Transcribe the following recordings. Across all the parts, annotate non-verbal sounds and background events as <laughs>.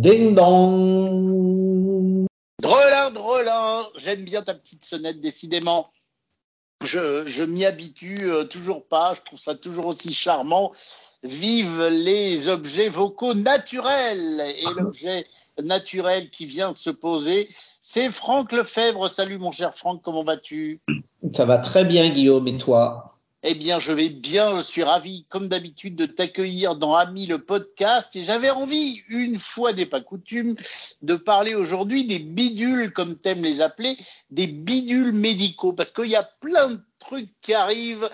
Ding dong. Drelin, drelin, j'aime bien ta petite sonnette, décidément. Je, je m'y habitue euh, toujours pas, je trouve ça toujours aussi charmant. Vive les objets vocaux naturels. Et l'objet naturel qui vient de se poser, c'est Franck Lefebvre. Salut mon cher Franck, comment vas-tu? Ça va très bien Guillaume. Et toi? Eh bien, je vais bien. Je suis ravi, comme d'habitude, de t'accueillir dans Ami le podcast. Et j'avais envie, une fois n'est pas coutume, de parler aujourd'hui des bidules, comme t'aimes les appeler, des bidules médicaux, parce qu'il y a plein de trucs qui arrivent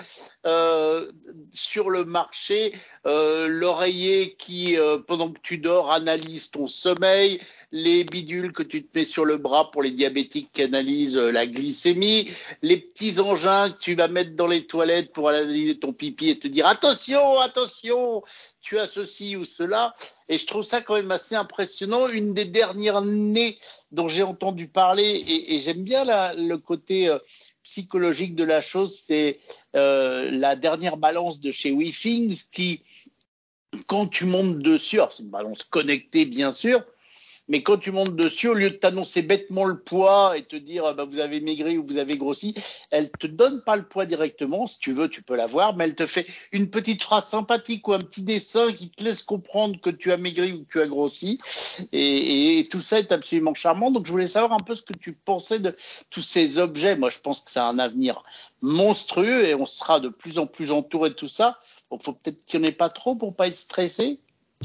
euh, sur le marché. Euh, L'oreiller qui, euh, pendant que tu dors, analyse ton sommeil. Les bidules que tu te mets sur le bras pour les diabétiques qui analysent euh, la glycémie. Les petits engins que tu vas mettre dans les toilettes pour analyser ton pipi et te dire attention, attention, tu as ceci ou cela. Et je trouve ça quand même assez impressionnant. Une des dernières nées dont j'ai entendu parler, et, j'aime bien le côté euh, psychologique de la chose, c'est euh, la dernière balance de chez WeThings qui, quand tu montes dessus, c'est une balance connectée bien sûr, mais quand tu montes dessus, au lieu de t'annoncer bêtement le poids et te dire bah, vous avez maigri ou vous avez grossi, elle te donne pas le poids directement. Si tu veux, tu peux l'avoir, mais elle te fait une petite phrase sympathique ou un petit dessin qui te laisse comprendre que tu as maigri ou que tu as grossi. Et, tout ça est absolument charmant. Donc je voulais savoir un peu ce que tu pensais de tous ces objets. Moi, je pense que c'est un avenir monstrueux et on sera de plus en plus entouré de tout ça. Donc faut peut-être qu'il n'y en ait pas trop pour pas être stressé.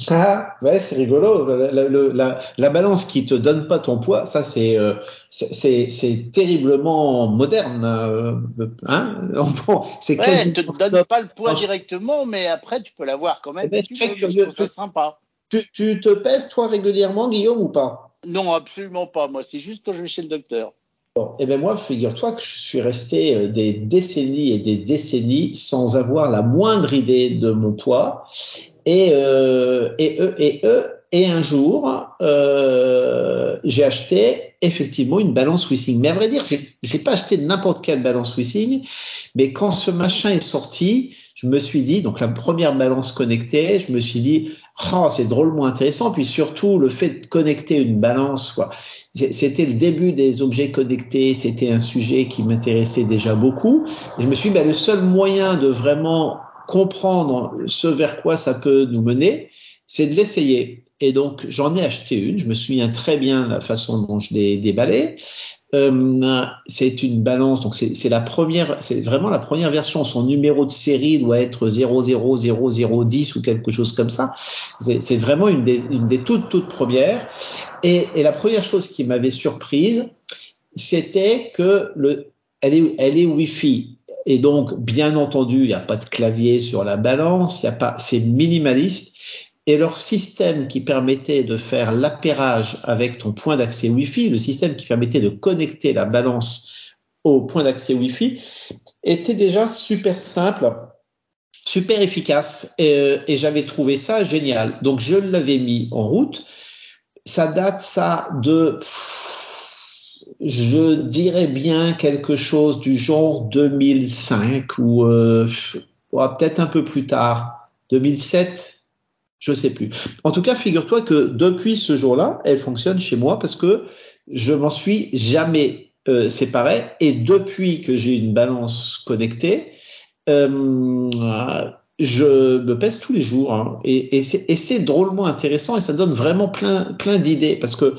Ah, ouais, c'est rigolo. La, la, la, la, balance qui te donne pas ton poids, ça c'est euh, c'est terriblement moderne. Euh, hein <laughs> bon, c'est ouais, elle te donne pas le poids directement, mais après tu peux l'avoir quand même. Eh ben, tu veux, curieux, c'est sympa. Tu, tu te pèses toi régulièrement, Guillaume, ou pas? Non, absolument pas. Moi, c'est juste quand je vais chez le docteur. Bon, eh ben moi, figure-toi que je suis resté euh, des décennies et des décennies sans avoir la moindre idée de mon poids. Et, euh, et, eux, et, eux, et un jour, euh, j'ai acheté effectivement une balance Wissing. Mais à vrai dire, j'ai pas acheté n'importe quelle balance Wissing, mais quand ce machin est sorti, je me suis dit, donc la première balance connectée, je me suis dit, oh, c'est drôlement intéressant. Puis surtout, le fait de connecter une balance, quoi. C'était le début des objets connectés, c'était un sujet qui m'intéressait déjà beaucoup. Et je me suis dit, ben, le seul moyen de vraiment comprendre ce vers quoi ça peut nous mener, c'est de l'essayer. Et donc, j'en ai acheté une. Je me souviens très bien la façon dont je l'ai déballée. Euh, c'est une balance, donc c'est la première, c'est vraiment la première version. Son numéro de série doit être 000010 ou quelque chose comme ça. C'est vraiment une des, une des toutes toutes premières. Et, et la première chose qui m'avait surprise, c'était que le, elle est, elle est Wi-Fi. Et donc, bien entendu, il n'y a pas de clavier sur la balance, il y a pas, c'est minimaliste. Et leur système qui permettait de faire l'appairage avec ton point d'accès Wi-Fi, le système qui permettait de connecter la balance au point d'accès Wi-Fi, était déjà super simple, super efficace. Et, et j'avais trouvé ça génial. Donc, je l'avais mis en route. Ça date, ça, de je dirais bien quelque chose du genre 2005 ou euh, peut-être un peu plus tard, 2007, je sais plus. En tout cas, figure-toi que depuis ce jour-là, elle fonctionne chez moi parce que je m'en suis jamais euh, séparé et depuis que j'ai une balance connectée, euh, je me pèse tous les jours hein, et, c'est drôlement intéressant et ça donne vraiment plein plein d'idées parce que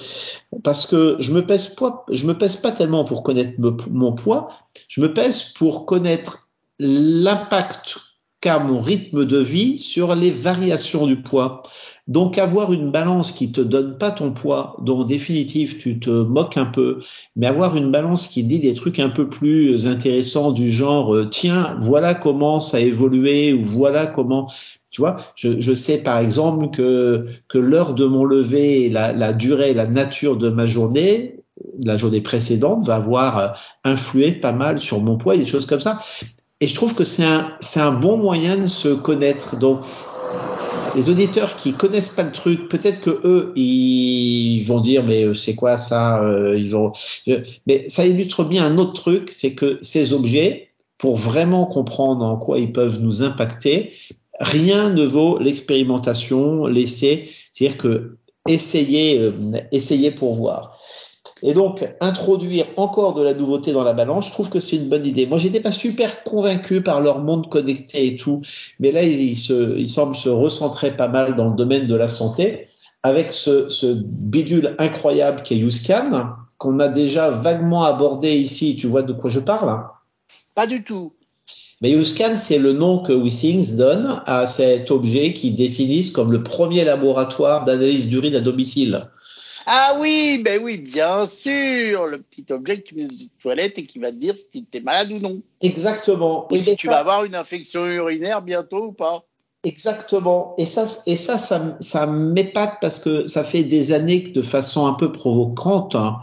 parce que je me pèse pas je me pèse pas tellement pour connaître mon poids. Je me pèse pour connaître l'impact qu'a mon rythme de vie sur les variations du poids donc avoir une balance qui te donne pas ton poids, dont en définitive tu te moques un peu, mais avoir une balance qui dit des trucs un peu plus intéressants du genre euh, tiens voilà comment ça a évolué ou voilà comment tu vois, je, je sais par exemple que que l'heure de mon lever, la, la durée, la nature de ma journée, la journée précédente va avoir euh, influé pas mal sur mon poids et des choses comme ça. Et je trouve que c'est un, c'est un bon moyen de se connaître. Donc, les auditeurs qui connaissent pas le truc, peut-être que eux, ils vont dire mais euh, c'est quoi ça euh, Ils vont. Mais ça illustre bien un autre truc, c'est que ces objets, pour vraiment comprendre en quoi ils peuvent nous impacter, rien ne vaut l'expérimentation, l'essai. C'est-à-dire que essayez, euh, essayez pour voir. Et donc, introduire encore de la nouveauté dans la balance, je trouve que c'est une bonne idée. Moi, j'étais pas super convaincu par leur monde connecté et tout, mais là, ils se, ils semblent se recentrer pas mal dans le domaine de la santé avec ce, ce bidule incroyable qui est YouScan, qu'on a déjà vaguement abordé ici. Tu vois de quoi je parle Pas du tout. Mais YouScan, c'est le nom que WeThings donne à cet objet qui définissent comme le premier laboratoire d'analyse d'urine à domicile. Ah oui, ben oui, bien sûr, le petit objet que tu mets dans une toilette et qui va te dire si tu es malade ou non. Exactement. Ou si tu vas avoir une infection urinaire bientôt ou pas. Exactement. Et ça, et ça, ça, ça m'épate parce que ça fait des années que de façon un peu provocante hein,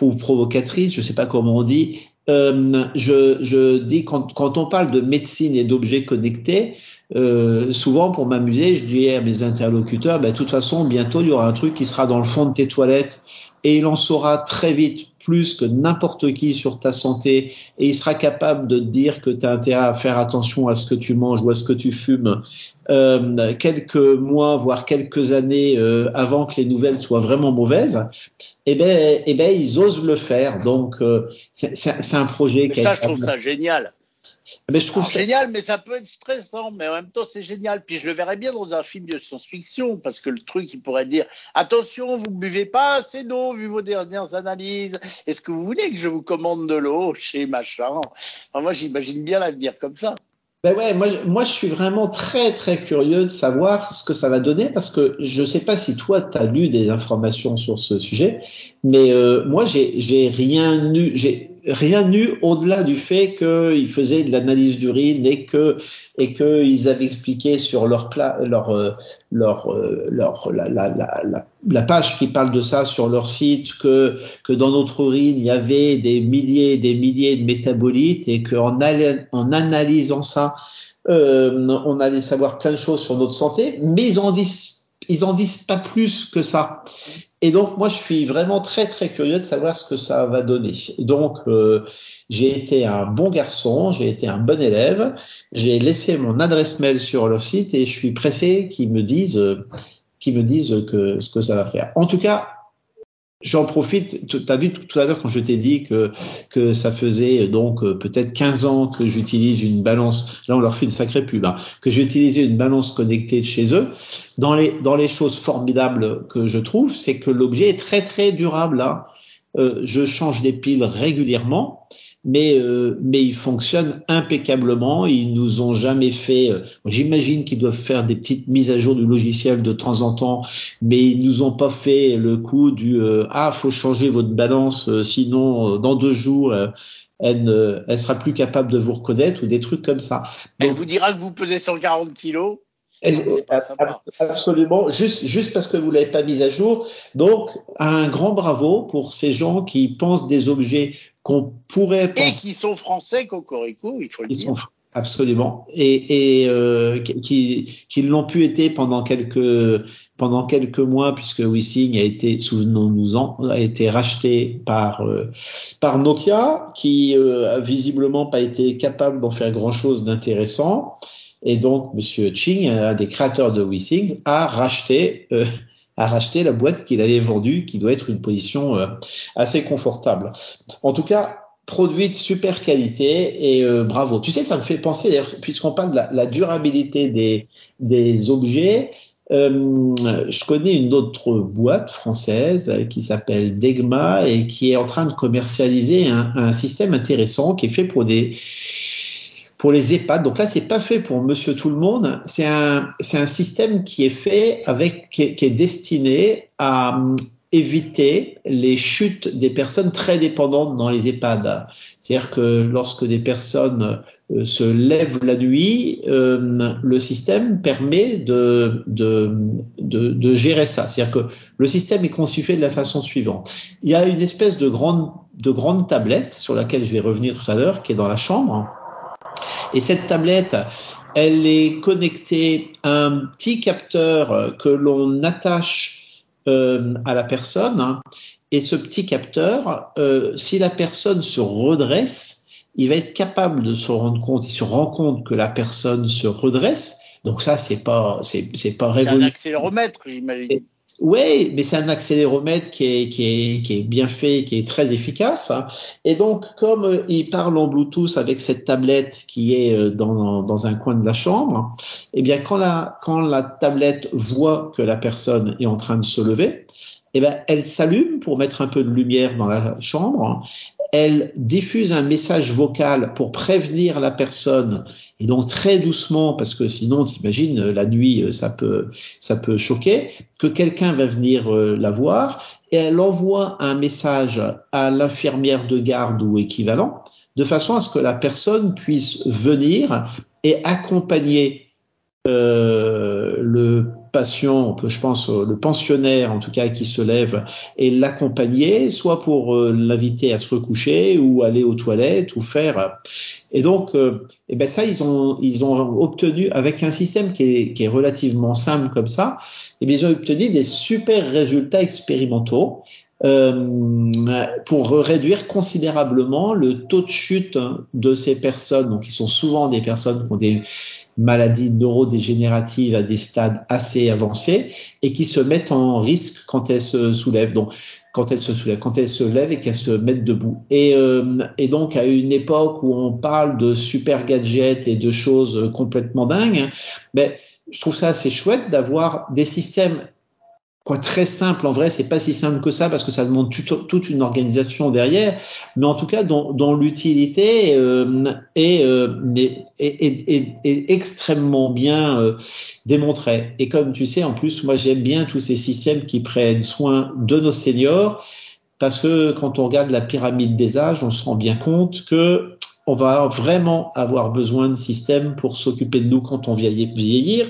ou provocatrice, je sais pas comment on dit, euh, je, je dis quand, quand on parle de médecine et d'objets connectés, euh, souvent pour m'amuser, je dis à mes interlocuteurs, ben, de toute façon, bientôt il y aura un truc qui sera dans le fond de tes toilettes et il en saura très vite plus que n'importe qui sur ta santé et il sera capable de te dire que tu as intérêt à faire attention à ce que tu manges ou à ce que tu fumes euh, quelques mois, voire quelques années euh, avant que les nouvelles soient vraiment mauvaises. Eh ben, eh ben, ils osent le faire. Donc, euh, c'est un projet. Mais ça, je trouve ça génial. Mais je trouve ça... génial, mais ça peut être stressant, mais en même temps c'est génial. Puis je le verrais bien dans un film de science-fiction, parce que le truc il pourrait dire attention, vous ne buvez pas assez d'eau vu vos dernières analyses. Est-ce que vous voulez que je vous commande de l'eau chez machin? Enfin, Moi j'imagine bien l'avenir comme ça. Ben ouais, moi, moi je suis vraiment très très curieux de savoir ce que ça va donner parce que je sais pas si toi tu as lu des informations sur ce sujet, mais euh, moi j'ai rien lu, j'ai rien eu au-delà du fait qu'ils faisaient de l'analyse d'urine et que et qu'ils avaient expliqué sur leur pla, leur euh, leur euh, leur la, la, la, la, page qui parle de ça sur leur site que que dans notre urine il y avait des milliers et des milliers de métabolites et qu'en en analysant ça euh, on allait savoir plein de choses sur notre santé mais ils en disent ils en disent pas plus que ça et donc, moi, je suis vraiment très, très curieux de savoir ce que ça va donner. Donc, euh, j'ai été un bon garçon, j'ai été un bon élève, j'ai laissé mon adresse mail sur leur site et je suis pressé qu'ils me disent, euh, qu'ils me disent que, ce que ça va faire. En tout cas, J'en profite, tu as vu tout à l'heure quand je t'ai dit que, que ça faisait donc euh, peut-être 15 ans que j'utilise une balance, là on leur fait une sacrée pub, hein, que j'utilisais une balance connectée de chez eux. Dans les, dans les choses formidables que je trouve, c'est que l'objet est très très durable. Hein. Euh, je change les piles régulièrement mais euh, mais ils fonctionnent impeccablement. Ils nous ont jamais fait. Euh, j'imagine qu'ils doivent faire des petites mises à jour du logiciel de temps en temps, mais ils nous ont pas fait le coup du euh, ah faut changer votre balance, sinon dans deux jours elle ne elle sera plus capable de vous reconnaître ou des trucs comme ça. elle vous dira que vous pesez 140 kilos. Absolument, juste, juste parce que vous l'avez pas mise à jour. Donc, un grand bravo pour ces gens qui pensent des objets qu'on pourrait penser. Et qui sont français, Cocorico, il faut le dire. Sont, absolument. Et, et euh, qui, qui l'ont pu été pendant quelques pendant quelques mois puisque WeSing a été, souvenons-nous-en, a été racheté par euh, par Nokia, qui euh, a visiblement pas été capable d'en faire grand chose d'intéressant. Et donc, Monsieur Ching, un des créateurs de WeSing, a racheté euh, à racheter la boîte qu'il avait vendue, qui doit être une position euh, assez confortable. En tout cas, produit de super qualité et euh, bravo. Tu sais, ça me fait penser, d'ailleurs, puisqu'on parle de la, durabilité des, des objets, euh, je connais une autre boîte française qui s'appelle Degma et qui est en train de commercialiser un, un système intéressant qui est fait pour des pour les EHPAD. Donc là, c'est pas fait pour Monsieur Tout le Monde. C'est un, c'est un système qui est fait avec, qui est, qui est destiné à hum, éviter les chutes des personnes très dépendantes dans les EHPAD. C'est-à-dire que lorsque des personnes euh, se lèvent la nuit, euh, le système permet de, de, de, de gérer ça. C'est-à-dire que le système est constitué de la façon suivante. Il y a une espèce de grande, de grande tablette sur laquelle je vais revenir tout à l'heure, qui est dans la chambre et cette tablette, elle est connectée à un petit capteur que l'on attache euh, à la personne. Et ce petit capteur, euh, si la personne se redresse, il va être capable de se rendre compte, il se rend compte que la personne se redresse. Donc ça, c'est pas, c'est, pas révolutionnaire. C'est un accéléromètre, j'imagine. Oui, mais c'est un accéléromètre qui est, qui, est, qui est bien fait, qui est très efficace. Hein. Et donc, comme euh, il parle en Bluetooth avec cette tablette qui est euh, dans, dans un coin de la chambre, eh bien, quand la, quand la tablette voit que la personne est en train de se lever, eh bien, elle s'allume pour mettre un peu de lumière dans la chambre elle diffuse un message vocal pour prévenir la personne et donc très doucement parce que sinon t'imagines la nuit euh, ça peut ça peut choquer que quelqu'un va venir euh, la voir et elle envoie un message à l'infirmière de garde ou équivalent de façon à ce que la personne puisse venir et accompagner euh, le patient, je pense le pensionnaire en tout cas qui se lève et l'accompagner, soit pour euh, l'inviter à se recoucher ou aller aux toilettes ou faire. Et donc, euh, eh ben ça ils ont ils ont obtenu avec un système qui est, qui est relativement simple comme ça, eh bien, ils ont obtenu des super résultats expérimentaux euh, pour réduire considérablement le taux de chute de ces personnes, donc qui sont souvent des personnes qui ont des maladies neurodégénératives à des stades assez avancés et qui se mettent en risque quand elles se soulèvent. Donc, quand elles se soulèvent, quand elles se lèvent et qu'elles se mettent debout. Et, euh, et donc à une époque où on parle de super gadgets et de choses complètement dingues, ben, je trouve ça assez chouette d'avoir des systèmes quoi très simple. En vrai, c'est pas si simple que ça parce que ça demande toute une organisation derrière. Mais en tout cas, dont, dont l'utilité euh, est, euh, est, est, est, extrêmement bien euh, démontrée. Et comme tu sais, en plus, moi j'aime bien tous ces systèmes qui prennent soin de nos seniors parce que quand on regarde la pyramide des âges, on se rend bien compte que on va vraiment avoir besoin de systèmes pour s'occuper de nous quand on vieillir.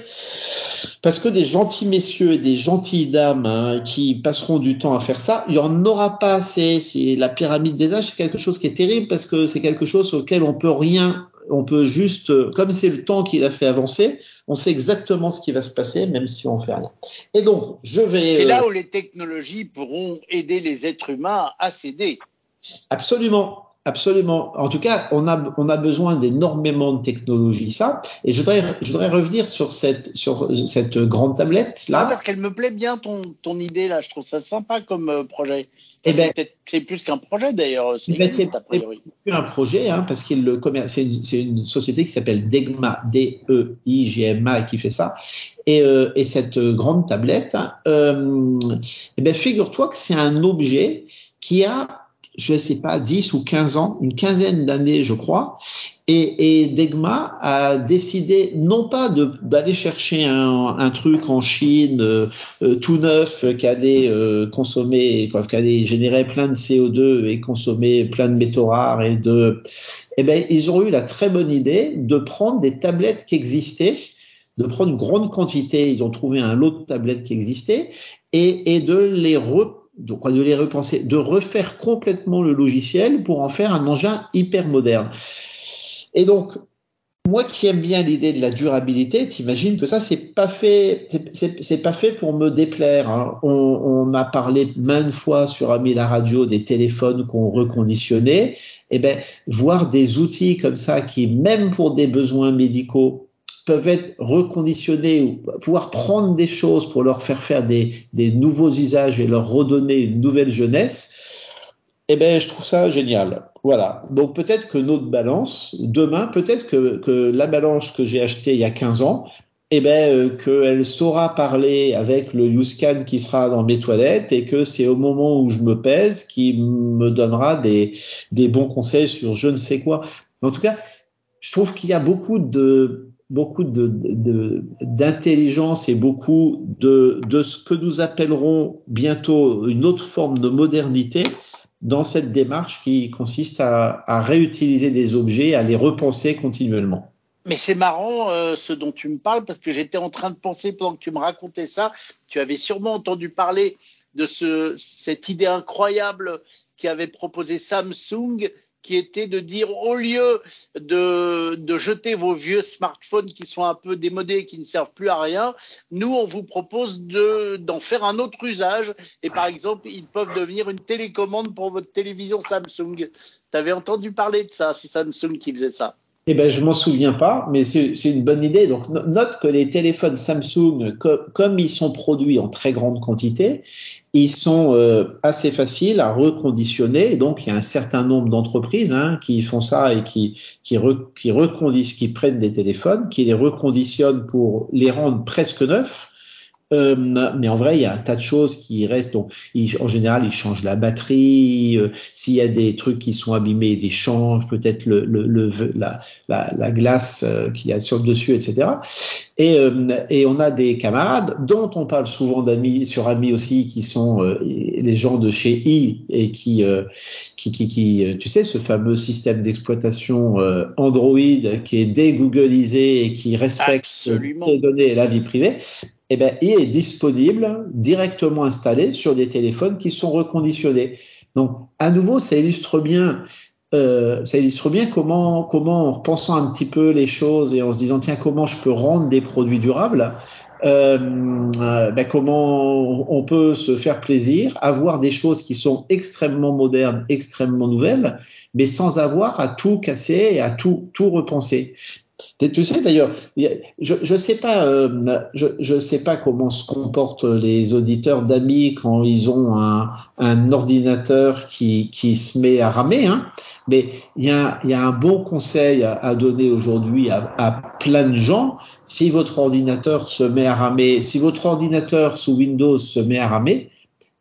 Parce que des gentils messieurs et des gentilles dames hein, qui passeront du temps à faire ça, il n'y en aura pas assez. C'est la pyramide des âges, c'est quelque chose qui est terrible parce que c'est quelque chose auquel on peut rien, on peut juste, comme c'est le temps qui l'a fait avancer, on sait exactement ce qui va se passer, même si on fait rien. Et donc, je vais. C'est là euh, où les technologies pourront aider les êtres humains à s'aider. Absolument. Absolument. En tout cas, on a, on a besoin d'énormément de technologies, ça. Et je voudrais, je voudrais revenir sur cette, sur cette grande tablette là. Ah, parce qu'elle me plaît bien ton, ton idée là. Je trouve ça sympa comme euh, projet. Eh ben, c'est plus qu'un projet d'ailleurs. C'est ben plus un projet, hein, parce qu'il le c'est une, une, société qui s'appelle Degma, D-E-I-G-M-A, qui fait ça. Et, euh, et cette grande tablette, hein, euh, eh ben, figure-toi que c'est un objet qui a je sais pas, 10 ou 15 ans, une quinzaine d'années, je crois. Et, et, Degma a décidé non pas d'aller chercher un, un, truc en Chine euh, euh, tout neuf qui allait euh, consommer, quoi, qui allait générer plein de CO2 et consommer plein de métaux rares et de, eh ben ils ont eu la très bonne idée de prendre des tablettes qui existaient, de prendre une grande quantité, ils ont trouvé un lot de tablettes qui existaient et, et de les re de les repenser, de refaire complètement le logiciel pour en faire un engin hyper moderne. Et donc, moi qui aime bien l'idée de la durabilité, t'imagines que ça c'est pas fait, c'est pas fait pour me déplaire. Hein. On, on, a parlé maintes fois sur Ami la radio des téléphones qu'on reconditionnait. Eh ben, voir des outils comme ça qui, même pour des besoins médicaux, peuvent être reconditionnés ou pouvoir prendre des choses pour leur faire faire des, des nouveaux usages et leur redonner une nouvelle jeunesse, eh ben, je trouve ça génial. Voilà. Donc peut-être que notre balance, demain, peut-être que, que la balance que j'ai achetée il y a 15 ans, eh ben, euh, qu'elle saura parler avec le YouScan qui sera dans mes toilettes et que c'est au moment où je me pèse qui me donnera des, des bons conseils sur je ne sais quoi. En tout cas, je trouve qu'il y a beaucoup de, beaucoup d'intelligence et beaucoup de, ce que nous appellerons bientôt une autre forme de modernité dans cette démarche qui consiste à, réutiliser des objets, à les repenser continuellement. Mais c'est marrant euh, ce dont tu me parles parce que j'étais en train de penser pendant que tu me racontais ça, tu avais sûrement entendu parler de ce, cette idée incroyable qui avait proposé Samsung qui était de dire au lieu de, de, jeter vos vieux smartphones qui sont un peu démodés, qui ne servent plus à rien, nous, on vous propose d'en faire un autre usage. Et par exemple, ils peuvent devenir une télécommande pour votre télévision Samsung. Tu avais entendu parler de ça, c'est Samsung qui faisait ça. eh ben, je m'en souviens pas, mais c'est une bonne idée. Donc, note que les téléphones Samsung, comme ils sont produits en très grande quantité, ils sont euh, assez faciles à reconditionner. Et donc, il y a un certain nombre d'entreprises hein, qui font ça et qui qui, reconditionnent, qui prennent des téléphones, qui les reconditionnent pour les rendre presque neufs euh, mais en vrai, il y a un tas de choses qui restent. Donc, en général, ils changent la batterie. Euh, s'il y a des trucs qui sont abîmés, ils les changent. Peut-être le, le, le, la, la, la, glace euh, qu'il y a sur le dessus, etc. Et, euh, et on a des camarades dont on parle souvent d'amis sur amis aussi, qui sont les gens de chez i et qui, qui, qui, qui, tu sais, ce fameux système d'exploitation Android qui est dégooglisé et qui respecte les données et la vie privée eh ben, il est disponible directement installé sur des téléphones qui sont reconditionnés. Donc, à nouveau, ça illustre bien, euh, ça illustre bien comment, comment, en repensant un petit peu les choses et en se disant tiens, comment je peux rendre des produits durables, euh, ben, comment on peut se faire plaisir, avoir des choses qui sont extrêmement modernes, extrêmement nouvelles, mais sans avoir à tout casser et à tout, tout repenser. Tu sais d'ailleurs, je je sais pas, euh, je sais pas comment se comportent les auditeurs d'amis quand ils ont un, ordinateur qui se met à ramer, hein, mais il y a un bon conseil à, donner aujourd'hui à, à plein de gens. Si votre ordinateur se met à ramer, si votre ordinateur sous Windows se met à ramer,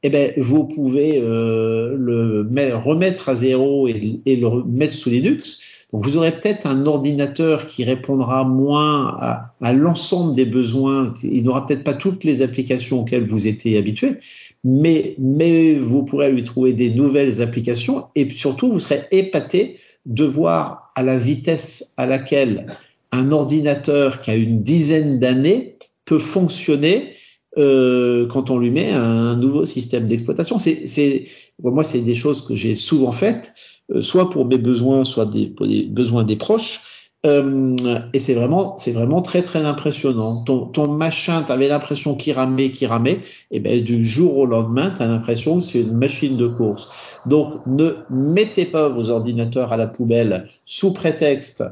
eh ben, vous pouvez euh, le remettre à zéro et, et, le mettre sous Linux vous aurez peut-être un ordinateur qui répondra moins à, l'ensemble des besoins. Il n'aura peut-être pas toutes les applications auxquelles vous étiez habitué, mais, mais vous pourrez lui trouver des nouvelles applications et surtout vous serez épaté de voir à la vitesse à laquelle un ordinateur qui a une dizaine d'années peut fonctionner euh, quand on lui met un nouveau système d'exploitation. C'est, moi, c'est des choses que j'ai souvent faites. Euh, soit pour mes besoins, soit des, pour les besoins des proches. Euh, et c'est vraiment, c'est vraiment très très impressionnant. Ton, ton machin, t'avais l'impression qu'il ramait, qu'il ramait, et ben du jour au lendemain, t'as l'impression que c'est une machine de course. Donc ne mettez pas vos ordinateurs à la poubelle sous prétexte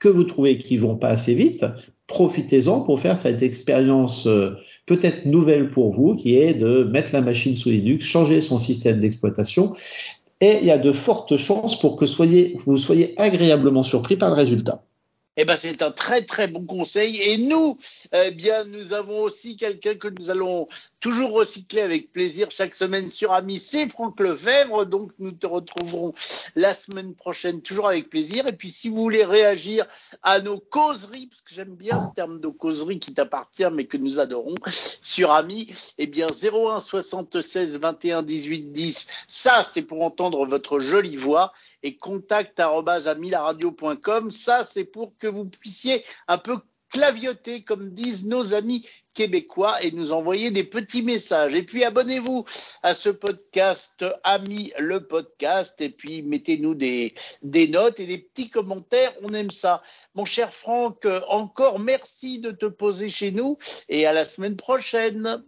que vous trouvez qu'ils vont pas assez vite. Profitez-en pour faire cette expérience euh, peut-être nouvelle pour vous, qui est de mettre la machine sous Linux, changer son système d'exploitation et il y a de fortes chances pour que vous soyez agréablement surpris par le résultat. Eh ben, c'est un très très bon conseil. Et nous, eh bien, nous avons aussi quelqu'un que nous allons toujours recycler avec plaisir chaque semaine sur Ami, c'est Franck Lefebvre. Donc, nous te retrouverons la semaine prochaine toujours avec plaisir. Et puis, si vous voulez réagir à nos causeries, parce que j'aime bien ce terme de causerie qui t'appartient, mais que nous adorons, sur Ami, eh bien, 01 76 21 18 10. Ça, c'est pour entendre votre jolie voix et contact.amilaradio.com. Ça, c'est pour que vous puissiez un peu clavioter, comme disent nos amis québécois, et nous envoyer des petits messages. Et puis, abonnez-vous à ce podcast, Ami le podcast, et puis mettez-nous des, des notes et des petits commentaires. On aime ça. Mon cher Franck, encore merci de te poser chez nous, et à la semaine prochaine.